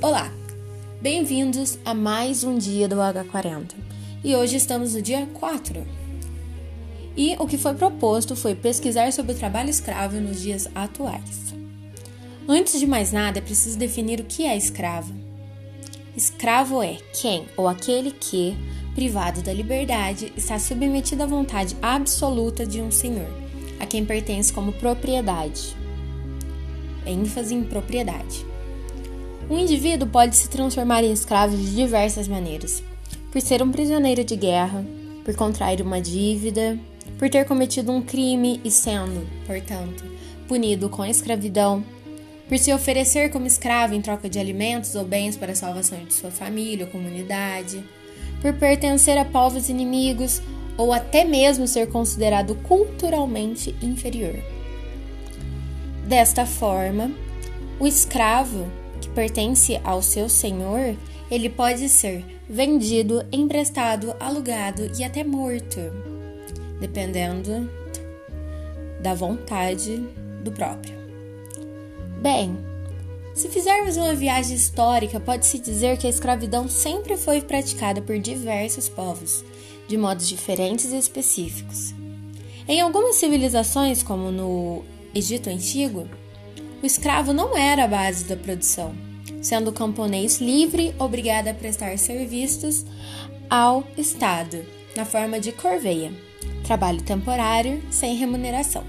Olá, bem-vindos a mais um dia do H40 e hoje estamos no dia 4. E o que foi proposto foi pesquisar sobre o trabalho escravo nos dias atuais. Antes de mais nada, é preciso definir o que é escravo. Escravo é quem ou aquele que, privado da liberdade, está submetido à vontade absoluta de um senhor, a quem pertence como propriedade. ênfase em propriedade. Um indivíduo pode se transformar em escravo de diversas maneiras: por ser um prisioneiro de guerra, por contrair uma dívida, por ter cometido um crime e sendo, portanto, punido com escravidão, por se oferecer como escravo em troca de alimentos ou bens para a salvação de sua família ou comunidade, por pertencer a povos inimigos ou até mesmo ser considerado culturalmente inferior. Desta forma, o escravo pertence ao seu senhor, ele pode ser vendido, emprestado, alugado e até morto, dependendo da vontade do próprio. Bem, se fizermos uma viagem histórica, pode-se dizer que a escravidão sempre foi praticada por diversos povos, de modos diferentes e específicos. Em algumas civilizações, como no Egito Antigo, o escravo não era a base da produção, sendo camponês livre, obrigado a prestar serviços ao Estado, na forma de corveia, trabalho temporário sem remuneração.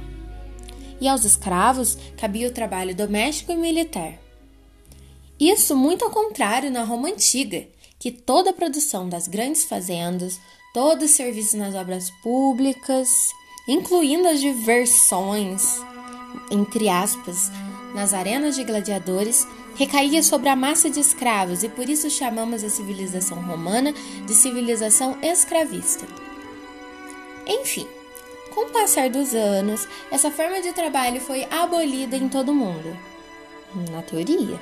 E aos escravos cabia o trabalho doméstico e militar. Isso muito ao contrário na Roma antiga, que toda a produção das grandes fazendas, todo o serviço nas obras públicas, incluindo as diversões, entre aspas, nas arenas de gladiadores recaía sobre a massa de escravos e por isso chamamos a civilização romana de civilização escravista. Enfim, com o passar dos anos, essa forma de trabalho foi abolida em todo o mundo. Na teoria.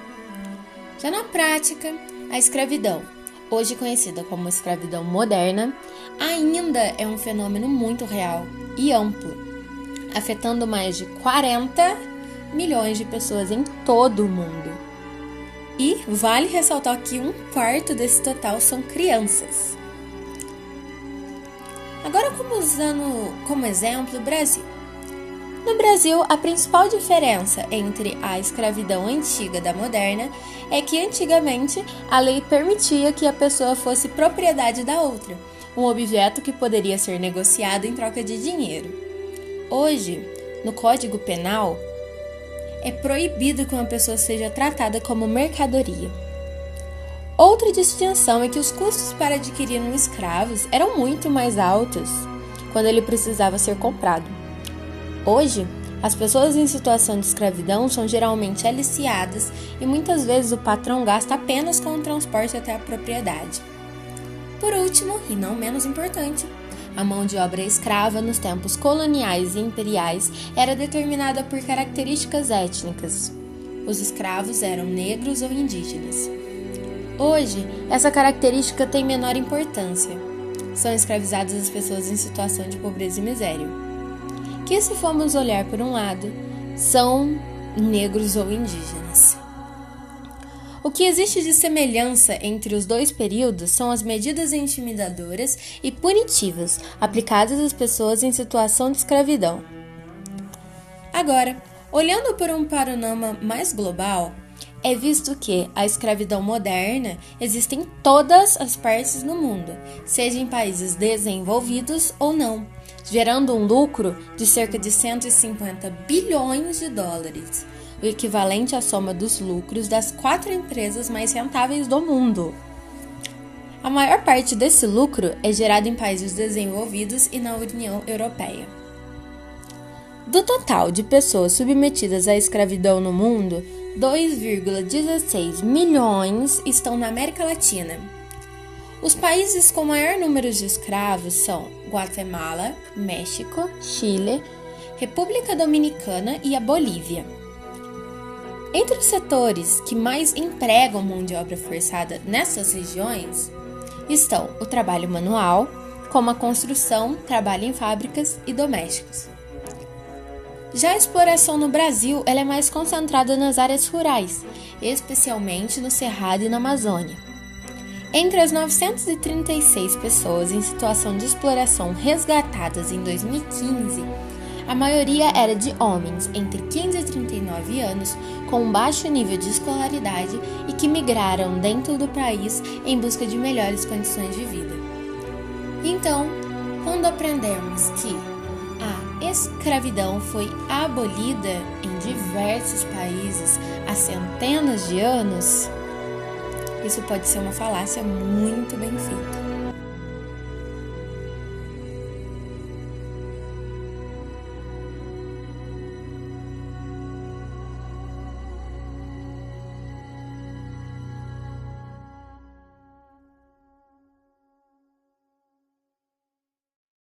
Já na prática, a escravidão, hoje conhecida como escravidão moderna, ainda é um fenômeno muito real e amplo, afetando mais de 40 milhões de pessoas em todo o mundo. E vale ressaltar que um quarto desse total são crianças. Agora, como usando como exemplo o Brasil. No Brasil, a principal diferença entre a escravidão antiga da moderna é que antigamente a lei permitia que a pessoa fosse propriedade da outra, um objeto que poderia ser negociado em troca de dinheiro. Hoje, no Código Penal, é proibido que uma pessoa seja tratada como mercadoria. Outra distinção é que os custos para adquirir um escravo eram muito mais altos quando ele precisava ser comprado. Hoje, as pessoas em situação de escravidão são geralmente aliciadas e muitas vezes o patrão gasta apenas com o transporte até a propriedade. Por último, e não menos importante, a mão de obra escrava nos tempos coloniais e imperiais era determinada por características étnicas. Os escravos eram negros ou indígenas. Hoje, essa característica tem menor importância. São escravizadas as pessoas em situação de pobreza e miséria. Que, se formos olhar por um lado, são negros ou indígenas. O que existe de semelhança entre os dois períodos são as medidas intimidadoras e punitivas aplicadas às pessoas em situação de escravidão. Agora, olhando por um panorama mais global, é visto que a escravidão moderna existe em todas as partes do mundo, seja em países desenvolvidos ou não, gerando um lucro de cerca de 150 bilhões de dólares o equivalente à soma dos lucros das quatro empresas mais rentáveis do mundo. A maior parte desse lucro é gerado em países desenvolvidos e na União Europeia. Do total de pessoas submetidas à escravidão no mundo, 2,16 milhões estão na América Latina. Os países com maior número de escravos são Guatemala, México, Chile, República Dominicana e a Bolívia. Entre os setores que mais empregam mão de obra forçada nessas regiões estão o trabalho manual, como a construção, trabalho em fábricas e domésticos. Já a exploração no Brasil é mais concentrada nas áreas rurais, especialmente no Cerrado e na Amazônia. Entre as 936 pessoas em situação de exploração resgatadas em 2015, a maioria era de homens entre 15 e 39 anos, com baixo nível de escolaridade e que migraram dentro do país em busca de melhores condições de vida. Então, quando aprendemos que a escravidão foi abolida em diversos países há centenas de anos, isso pode ser uma falácia muito bem feita.